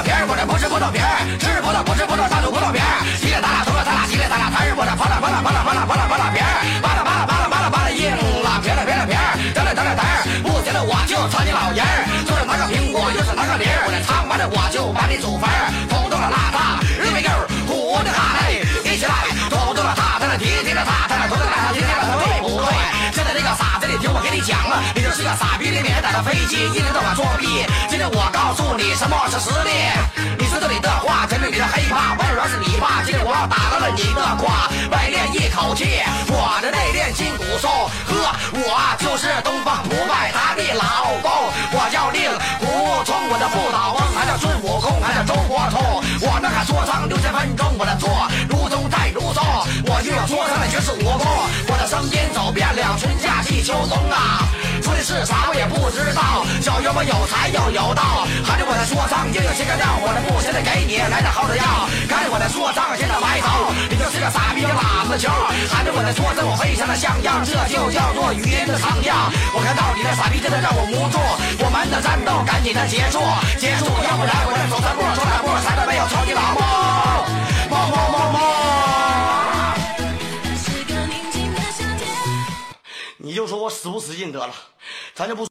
我的不是葡萄皮儿，吃葡萄不吃葡萄，大吐葡萄皮儿。激烈咱俩，同了咱俩，激烈咱俩，咱是我这啪啦啪啦啪啦啪啦啪啦啪啦皮儿，啪啦啪啦啪啦啪啦啪啦硬了，皮儿了皮儿了皮儿，得了得了得儿，不行了我就操你老爷儿，左手拿个苹果，右手拿个梨儿，我这唱完了我就把你祖坟儿，傻逼，你免打的飞机，一天到晚装逼。今天我告诉你什么是实力，你说这里的话，前面你的黑怕，完全是你爸。今天我要打断了你的胯，外练一口气，我的内练筋骨松。呵，我就是东方不败他的老公，我叫令狐冲，我的不倒翁还叫孙悟空，还叫周伯通。我那个说唱六千分钟，我的错如钟在如松，我就要说唱的绝世武功，我的声音走遍了春夏季秋冬啊。说的是啥我也不知道，小妖我有才又有道，喊着我的说唱又有些个料，我的不现在给你来点好的药，看着我的说唱现在埋头，你就是个傻逼喇子球，喊着我的说唱我非常的像样，这就叫做语音的唱样。我看到你的傻逼真的让我无助，我们的战斗赶紧的结束，结束，要不然我再走三步走两步，才能没有超级老梦，梦梦梦梦。是个宁静的夏天。你就说我使不使劲得了，咱就不。